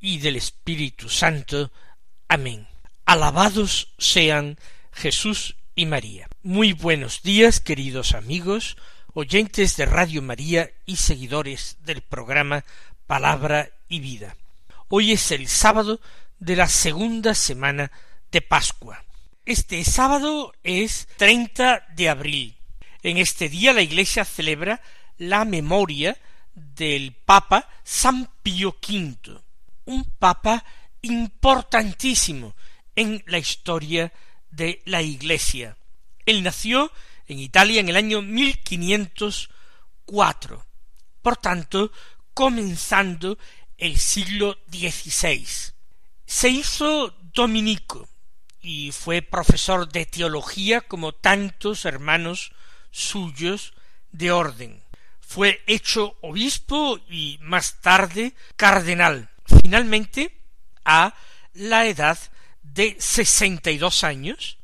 y del Espíritu Santo. Amén. Alabados sean Jesús y María. Muy buenos días, queridos amigos, oyentes de Radio María y seguidores del programa Palabra y Vida. Hoy es el sábado de la segunda semana de Pascua. Este sábado es 30 de abril. En este día la Iglesia celebra la memoria del Papa San Pío V, un papa importantísimo en la historia de la Iglesia. Él nació en Italia en el año 1504, por tanto, comenzando el siglo XVI. Se hizo dominico y fue profesor de teología como tantos hermanos suyos de orden. Fue hecho obispo y más tarde cardenal Finalmente, a la edad de sesenta y dos años,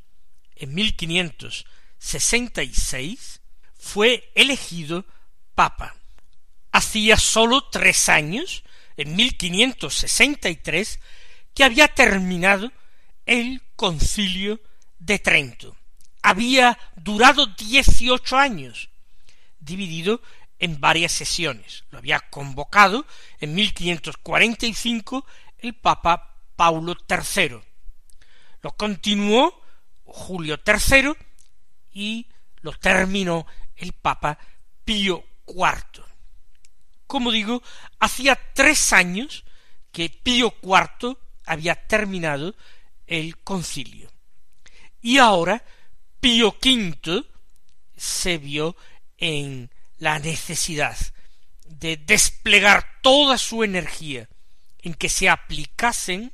en mil quinientos sesenta y seis, fue elegido papa. Hacía sólo tres años, en mil quinientos sesenta y tres, que había terminado el concilio de Trento. Había durado dieciocho años, dividido en varias sesiones. Lo había convocado en 1545 el Papa Paulo III. Lo continuó Julio III y lo terminó el Papa Pío IV. Como digo, hacía tres años que Pío IV había terminado el concilio. Y ahora Pío V se vio en la necesidad de desplegar toda su energía en que se aplicasen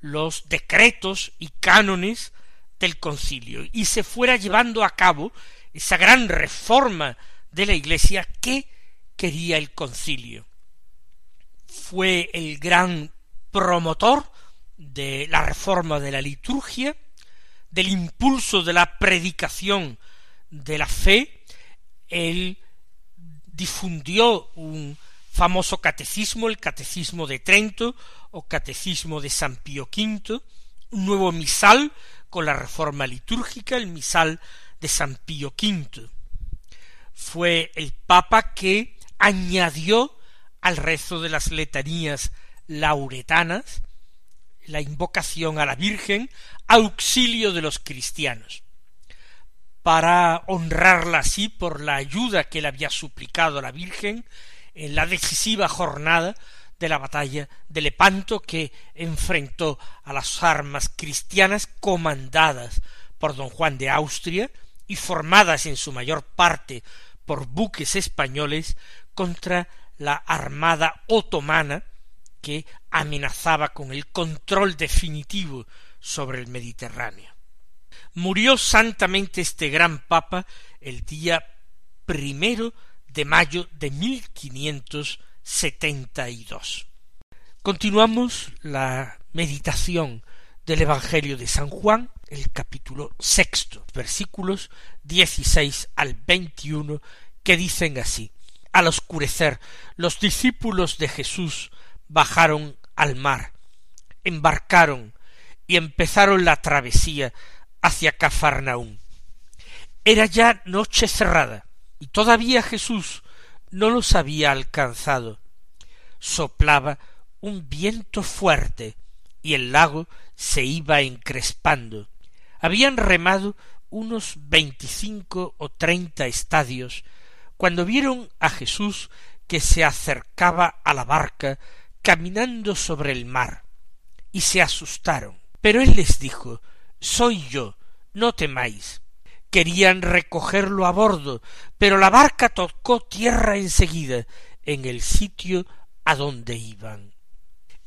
los decretos y cánones del concilio y se fuera llevando a cabo esa gran reforma de la Iglesia que quería el concilio. Fue el gran promotor de la reforma de la liturgia, del impulso de la predicación de la fe, el difundió un famoso catecismo, el Catecismo de Trento o Catecismo de San Pío V, un nuevo misal con la reforma litúrgica, el misal de San Pío V. Fue el Papa que añadió al rezo de las letanías lauretanas la invocación a la Virgen, auxilio de los cristianos para honrarla así por la ayuda que le había suplicado la Virgen en la decisiva jornada de la batalla de Lepanto que enfrentó a las armas cristianas comandadas por don Juan de Austria y formadas en su mayor parte por buques españoles contra la armada otomana que amenazaba con el control definitivo sobre el Mediterráneo. Murió santamente este gran papa el día primero de mayo de mil quinientos setenta y dos. Continuamos la meditación del Evangelio de San Juan, el capítulo sexto, versículos dieciséis al veintiuno, que dicen así Al oscurecer, los discípulos de Jesús bajaron al mar, embarcaron y empezaron la travesía hacia Cafarnaún. Era ya noche cerrada, y todavía Jesús no los había alcanzado. Soplaba un viento fuerte, y el lago se iba encrespando. Habían remado unos veinticinco o treinta estadios cuando vieron a Jesús que se acercaba a la barca caminando sobre el mar, y se asustaron. Pero él les dijo soy yo, no temáis. Querían recogerlo a bordo, pero la barca tocó tierra enseguida, en el sitio a donde iban.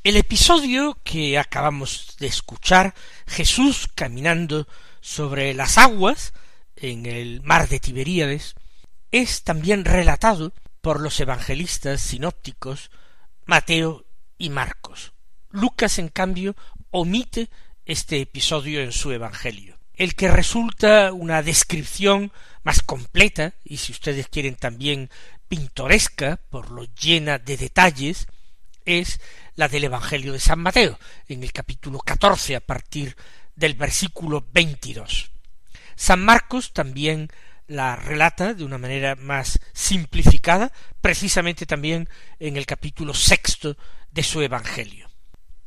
El episodio que acabamos de escuchar, Jesús caminando sobre las aguas en el mar de Tiberíades, es también relatado por los evangelistas sinópticos Mateo y Marcos. Lucas, en cambio, omite este episodio en su Evangelio. El que resulta una descripción más completa, y si ustedes quieren también pintoresca, por lo llena de detalles, es la del Evangelio de San Mateo, en el capítulo catorce a partir del versículo veintidós. San Marcos también la relata de una manera más simplificada, precisamente también en el capítulo sexto de su Evangelio.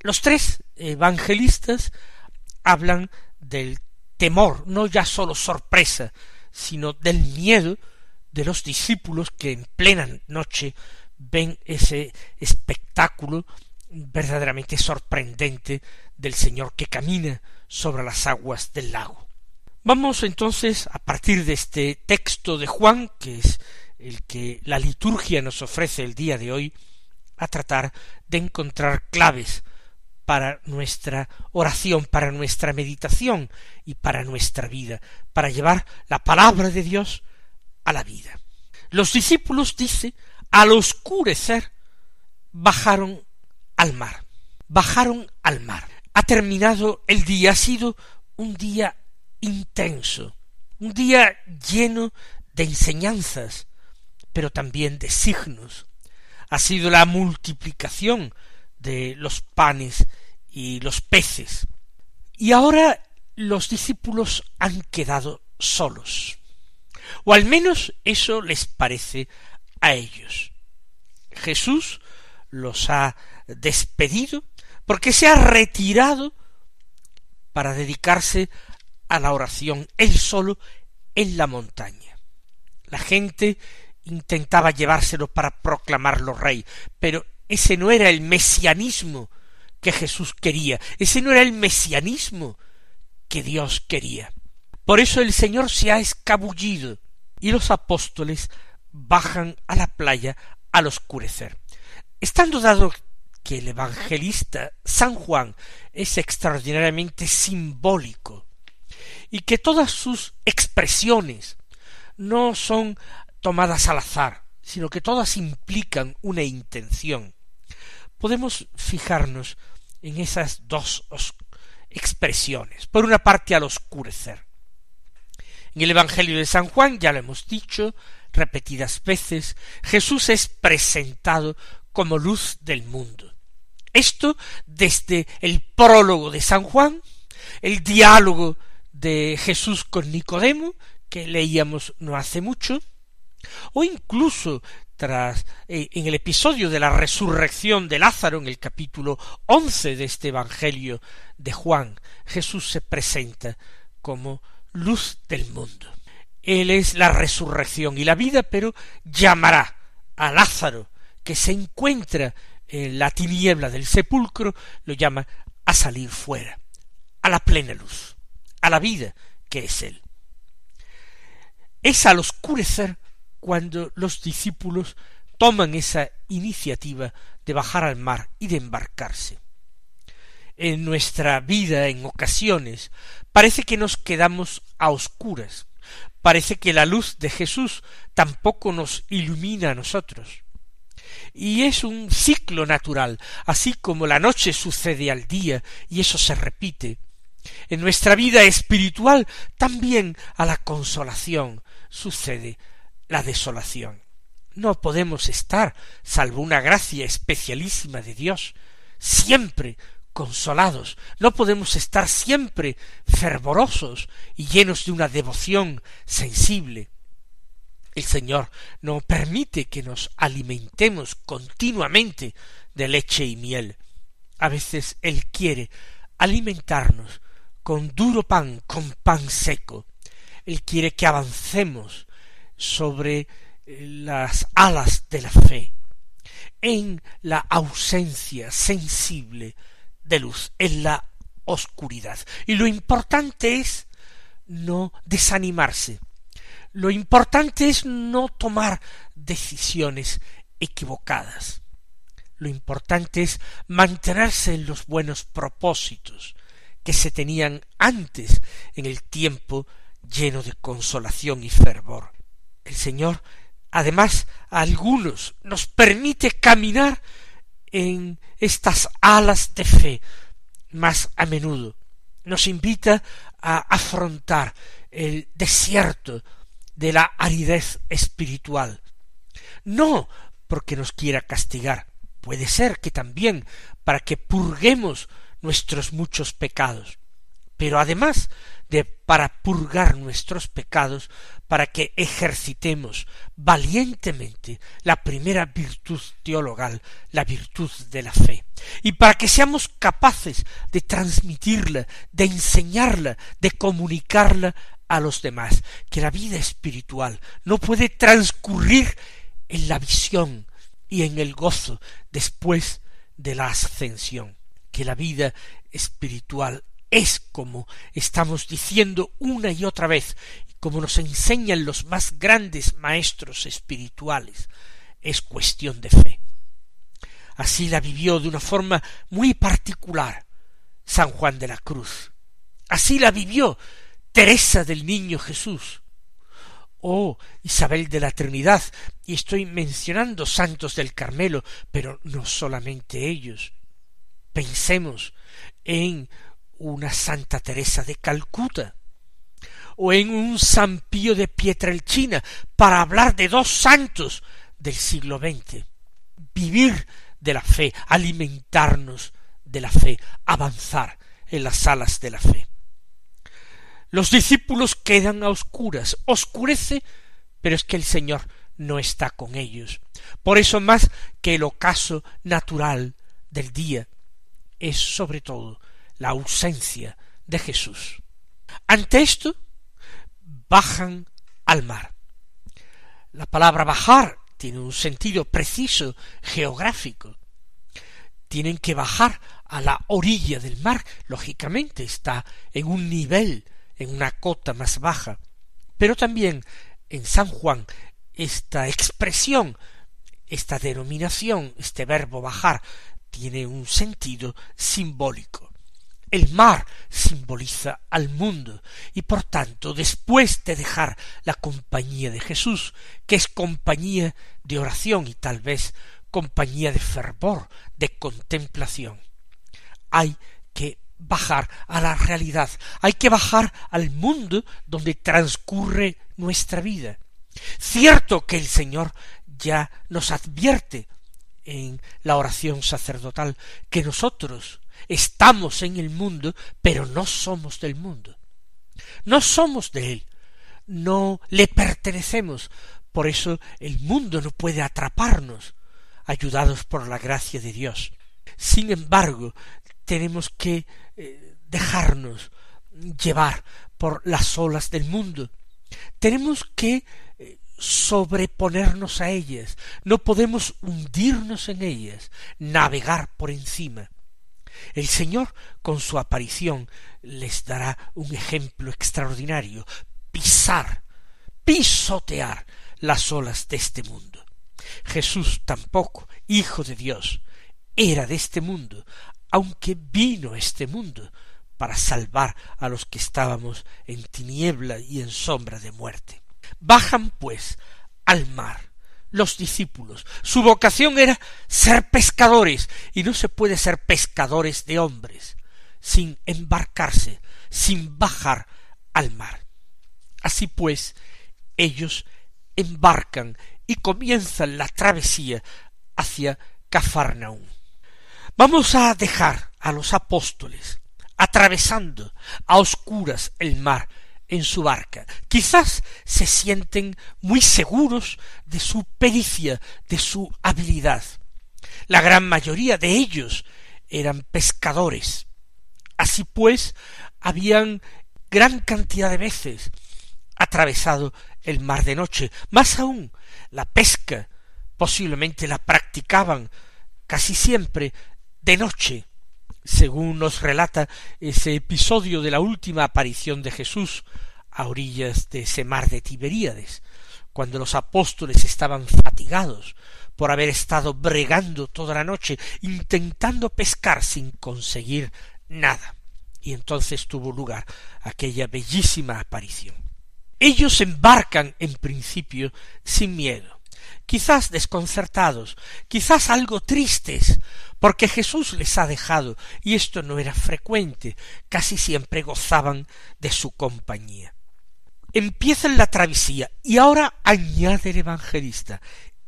Los tres evangelistas hablan del temor, no ya sólo sorpresa, sino del miedo de los discípulos que en plena noche ven ese espectáculo verdaderamente sorprendente del Señor que camina sobre las aguas del lago. Vamos entonces, a partir de este texto de Juan, que es el que la liturgia nos ofrece el día de hoy, a tratar de encontrar claves para nuestra oración, para nuestra meditación y para nuestra vida, para llevar la palabra de Dios a la vida. Los discípulos, dice, al oscurecer, bajaron al mar. Bajaron al mar. Ha terminado el día, ha sido un día intenso, un día lleno de enseñanzas, pero también de signos. Ha sido la multiplicación de los panes y los peces. Y ahora los discípulos han quedado solos. O al menos eso les parece a ellos. Jesús los ha despedido porque se ha retirado para dedicarse a la oración él solo en la montaña. La gente intentaba llevárselo para proclamarlo rey, pero ese no era el mesianismo que Jesús quería, ese no era el mesianismo que Dios quería. Por eso el Señor se ha escabullido y los apóstoles bajan a la playa al oscurecer. Estando dado que el evangelista San Juan es extraordinariamente simbólico y que todas sus expresiones no son tomadas al azar, sino que todas implican una intención. Podemos fijarnos en esas dos expresiones. Por una parte, al oscurecer. En el Evangelio de San Juan, ya lo hemos dicho repetidas veces, Jesús es presentado como luz del mundo. Esto desde el prólogo de San Juan, el diálogo de Jesús con Nicodemo, que leíamos no hace mucho, o incluso tras eh, en el episodio de la resurrección de Lázaro en el capítulo once de este Evangelio de Juan, Jesús se presenta como luz del mundo. Él es la resurrección y la vida, pero llamará a Lázaro, que se encuentra en la tiniebla del sepulcro, lo llama a salir fuera, a la plena luz, a la vida que es Él. Es al oscurecer cuando los discípulos toman esa iniciativa de bajar al mar y de embarcarse. En nuestra vida, en ocasiones, parece que nos quedamos a oscuras, parece que la luz de Jesús tampoco nos ilumina a nosotros. Y es un ciclo natural, así como la noche sucede al día, y eso se repite. En nuestra vida espiritual también a la consolación sucede la desolación. No podemos estar, salvo una gracia especialísima de Dios, siempre consolados, no podemos estar siempre fervorosos y llenos de una devoción sensible. El Señor no permite que nos alimentemos continuamente de leche y miel. A veces Él quiere alimentarnos con duro pan, con pan seco. Él quiere que avancemos sobre eh, las alas de la fe, en la ausencia sensible de luz, en la oscuridad. Y lo importante es no desanimarse. Lo importante es no tomar decisiones equivocadas. lo importante es mantenerse en los buenos propósitos que se tenían antes en el tiempo lleno de consolación y fervor. El Señor, además, a algunos nos permite caminar en estas alas de fe más a menudo. Nos invita a afrontar el desierto de la aridez espiritual. No porque nos quiera castigar, puede ser que también para que purguemos nuestros muchos pecados, pero además de para purgar nuestros pecados, para que ejercitemos valientemente la primera virtud teologal, la virtud de la fe, y para que seamos capaces de transmitirla, de enseñarla, de comunicarla a los demás, que la vida espiritual no puede transcurrir en la visión y en el gozo después de la ascensión, que la vida espiritual es como estamos diciendo una y otra vez, como nos enseñan los más grandes maestros espirituales, es cuestión de fe. Así la vivió de una forma muy particular San Juan de la Cruz. Así la vivió Teresa del Niño Jesús. Oh, Isabel de la Trinidad, y estoy mencionando santos del Carmelo, pero no solamente ellos. Pensemos en una Santa Teresa de Calcuta o en un San Pío de Pietrelcina para hablar de dos santos del siglo XX. Vivir de la fe, alimentarnos de la fe, avanzar en las alas de la fe. Los discípulos quedan a oscuras, oscurece, pero es que el Señor no está con ellos. Por eso más que el ocaso natural del día es sobre todo la ausencia de Jesús. Ante esto, bajan al mar. La palabra bajar tiene un sentido preciso geográfico. Tienen que bajar a la orilla del mar, lógicamente está en un nivel, en una cota más baja. Pero también en San Juan esta expresión, esta denominación, este verbo bajar, tiene un sentido simbólico. El mar simboliza al mundo y por tanto después de dejar la compañía de Jesús, que es compañía de oración y tal vez compañía de fervor, de contemplación, hay que bajar a la realidad, hay que bajar al mundo donde transcurre nuestra vida. Cierto que el Señor ya nos advierte en la oración sacerdotal que nosotros Estamos en el mundo, pero no somos del mundo. No somos de él. No le pertenecemos. Por eso el mundo no puede atraparnos, ayudados por la gracia de Dios. Sin embargo, tenemos que eh, dejarnos llevar por las olas del mundo. Tenemos que eh, sobreponernos a ellas. No podemos hundirnos en ellas, navegar por encima. El Señor con su aparición les dará un ejemplo extraordinario, pisar, pisotear las olas de este mundo. Jesús tampoco, Hijo de Dios, era de este mundo, aunque vino este mundo para salvar a los que estábamos en tiniebla y en sombra de muerte. Bajan, pues, al mar, los discípulos. Su vocación era ser pescadores, y no se puede ser pescadores de hombres sin embarcarse, sin bajar al mar. Así pues, ellos embarcan y comienzan la travesía hacia Cafarnaúm. Vamos a dejar a los apóstoles atravesando a oscuras el mar en su barca. Quizás se sienten muy seguros de su pericia, de su habilidad. La gran mayoría de ellos eran pescadores. Así pues, habían gran cantidad de veces atravesado el mar de noche. Más aún, la pesca posiblemente la practicaban casi siempre de noche, según nos relata ese episodio de la última aparición de Jesús a orillas de ese mar de Tiberíades, cuando los apóstoles estaban fatigados por haber estado bregando toda la noche, intentando pescar sin conseguir nada. Y entonces tuvo lugar aquella bellísima aparición. Ellos embarcan en principio sin miedo, quizás desconcertados, quizás algo tristes, porque Jesús les ha dejado, y esto no era frecuente, casi siempre gozaban de su compañía. Empiezan la travesía, y ahora añade el evangelista,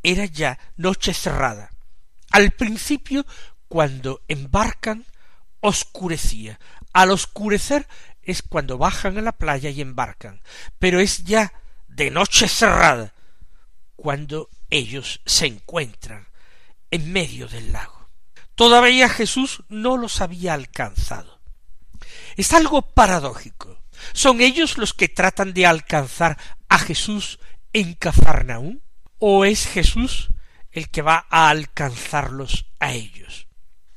era ya noche cerrada. Al principio, cuando embarcan, oscurecía. Al oscurecer es cuando bajan a la playa y embarcan, pero es ya de noche cerrada cuando ellos se encuentran en medio del lago. Todavía Jesús no los había alcanzado. Es algo paradójico. ¿Son ellos los que tratan de alcanzar a Jesús en Cafarnaún? ¿O es Jesús el que va a alcanzarlos a ellos?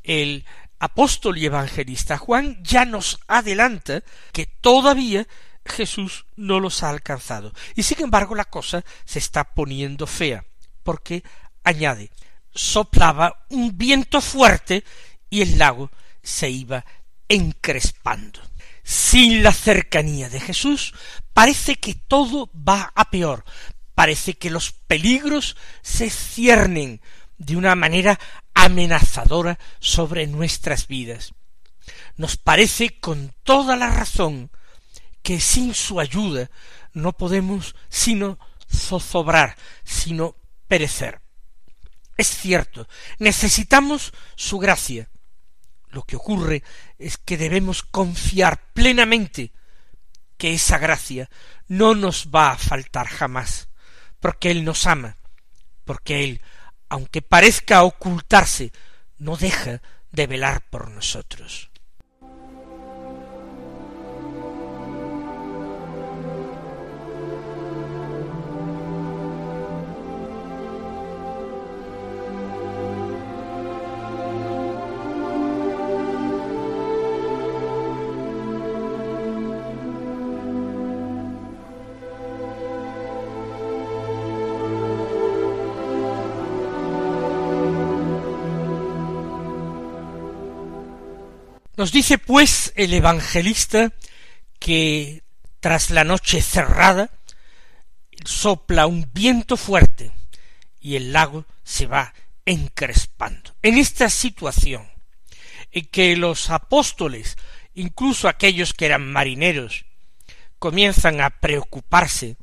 El apóstol y evangelista Juan ya nos adelanta que todavía Jesús no los ha alcanzado. Y sin embargo la cosa se está poniendo fea, porque añade soplaba un viento fuerte y el lago se iba encrespando. Sin la cercanía de Jesús, parece que todo va a peor, parece que los peligros se ciernen de una manera amenazadora sobre nuestras vidas. Nos parece con toda la razón que sin su ayuda no podemos sino zozobrar, sino perecer. Es cierto, necesitamos su gracia. Lo que ocurre es que debemos confiar plenamente que esa gracia no nos va a faltar jamás, porque Él nos ama, porque Él aunque parezca ocultarse, no deja de velar por nosotros. Nos dice pues el evangelista que tras la noche cerrada sopla un viento fuerte y el lago se va encrespando. En esta situación en que los apóstoles, incluso aquellos que eran marineros, comienzan a preocuparse,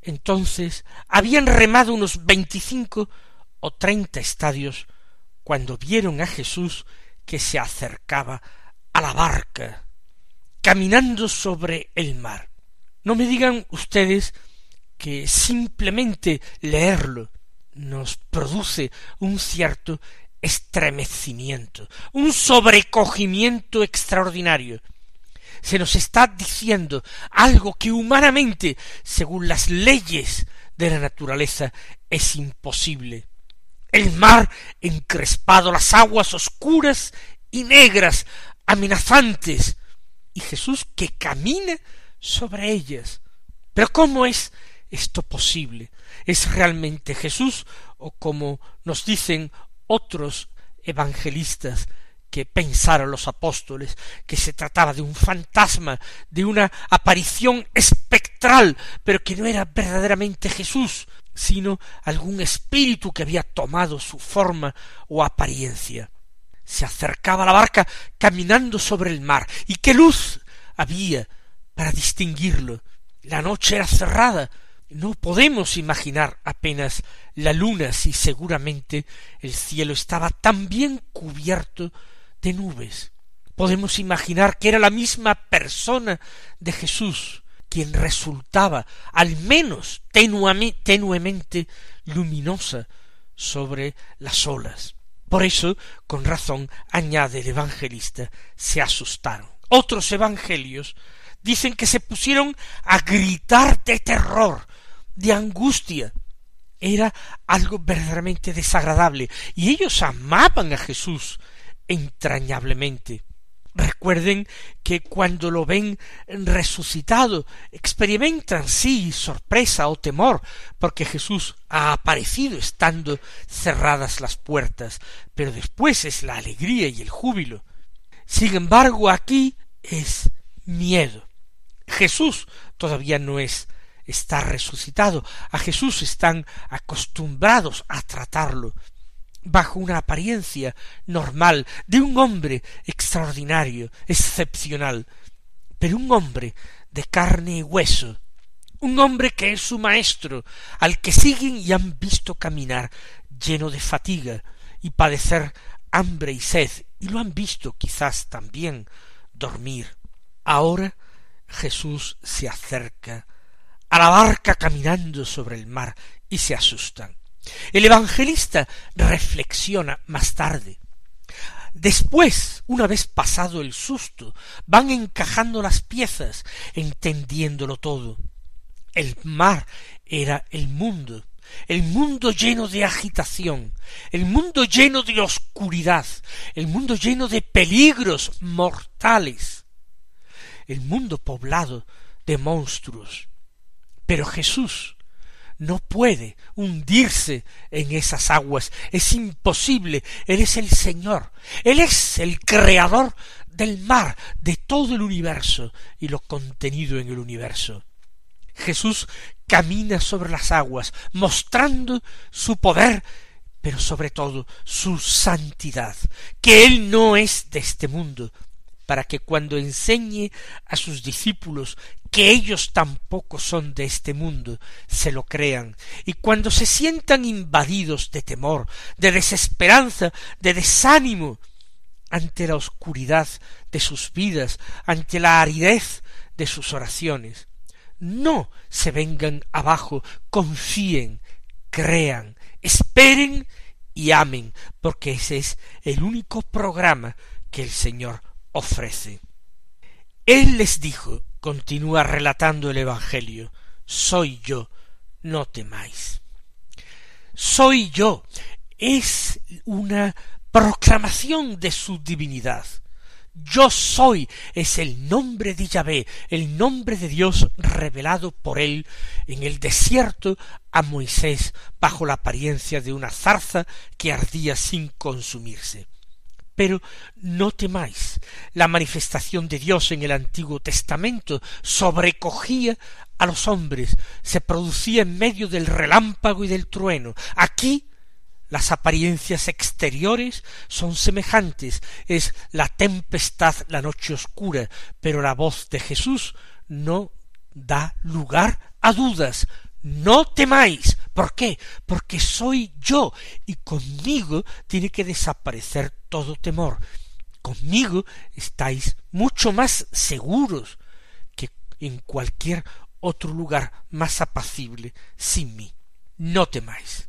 entonces habían remado unos veinticinco o treinta estadios cuando vieron a Jesús que se acercaba a la barca, caminando sobre el mar. No me digan ustedes que simplemente leerlo nos produce un cierto estremecimiento, un sobrecogimiento extraordinario. Se nos está diciendo algo que humanamente, según las leyes de la naturaleza, es imposible el mar encrespado, las aguas oscuras y negras, amenazantes, y Jesús que camina sobre ellas. Pero ¿cómo es esto posible? ¿Es realmente Jesús o como nos dicen otros evangelistas que pensaron los apóstoles que se trataba de un fantasma, de una aparición espectral, pero que no era verdaderamente Jesús, sino algún espíritu que había tomado su forma o apariencia. Se acercaba a la barca caminando sobre el mar, y qué luz había para distinguirlo. La noche era cerrada, no podemos imaginar apenas la luna si seguramente el cielo estaba tan bien cubierto de nubes. Podemos imaginar que era la misma persona de Jesús, quien resultaba al menos tenuemente luminosa sobre las olas. Por eso, con razón, añade el evangelista, se asustaron. Otros evangelios dicen que se pusieron a gritar de terror, de angustia. Era algo verdaderamente desagradable, y ellos amaban a Jesús entrañablemente. Recuerden que cuando lo ven resucitado experimentan sí sorpresa o temor porque Jesús ha aparecido estando cerradas las puertas, pero después es la alegría y el júbilo. Sin embargo, aquí es miedo. Jesús todavía no es está resucitado. A Jesús están acostumbrados a tratarlo bajo una apariencia normal de un hombre extraordinario, excepcional, pero un hombre de carne y hueso, un hombre que es su maestro, al que siguen y han visto caminar lleno de fatiga y padecer hambre y sed, y lo han visto quizás también dormir. Ahora Jesús se acerca a la barca caminando sobre el mar y se asustan. El evangelista reflexiona más tarde. Después, una vez pasado el susto, van encajando las piezas, entendiéndolo todo. El mar era el mundo, el mundo lleno de agitación, el mundo lleno de oscuridad, el mundo lleno de peligros mortales, el mundo poblado de monstruos. Pero Jesús no puede hundirse en esas aguas, es imposible, Él es el Señor, Él es el creador del mar, de todo el universo y lo contenido en el universo. Jesús camina sobre las aguas, mostrando su poder, pero sobre todo su santidad, que Él no es de este mundo, para que cuando enseñe a sus discípulos que ellos tampoco son de este mundo, se lo crean, y cuando se sientan invadidos de temor, de desesperanza, de desánimo, ante la oscuridad de sus vidas, ante la aridez de sus oraciones, no se vengan abajo, confíen, crean, esperen y amen, porque ese es el único programa que el Señor ofrece. Él les dijo, continúa relatando el Evangelio, soy yo, no temáis. Soy yo es una proclamación de su divinidad. Yo soy es el nombre de Yahvé, el nombre de Dios revelado por él en el desierto a Moisés bajo la apariencia de una zarza que ardía sin consumirse. Pero no temáis. La manifestación de Dios en el Antiguo Testamento sobrecogía a los hombres, se producía en medio del relámpago y del trueno. Aquí las apariencias exteriores son semejantes, es la tempestad, la noche oscura, pero la voz de Jesús no da lugar a dudas, no temáis. ¿Por qué? Porque soy yo y conmigo tiene que desaparecer todo temor. Conmigo estáis mucho más seguros que en cualquier otro lugar más apacible sin mí. No temáis.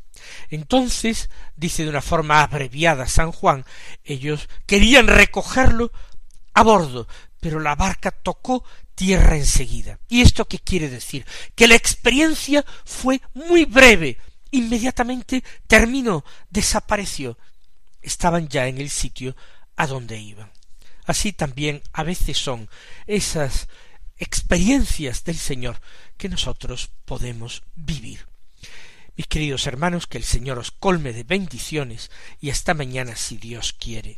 Entonces, dice de una forma abreviada San Juan, ellos querían recogerlo a bordo, pero la barca tocó tierra enseguida. ¿Y esto qué quiere decir? Que la experiencia fue muy breve, inmediatamente terminó, desapareció. Estaban ya en el sitio a donde iban. Así también a veces son esas experiencias del Señor que nosotros podemos vivir. Mis queridos hermanos, que el Señor os colme de bendiciones y hasta mañana si Dios quiere.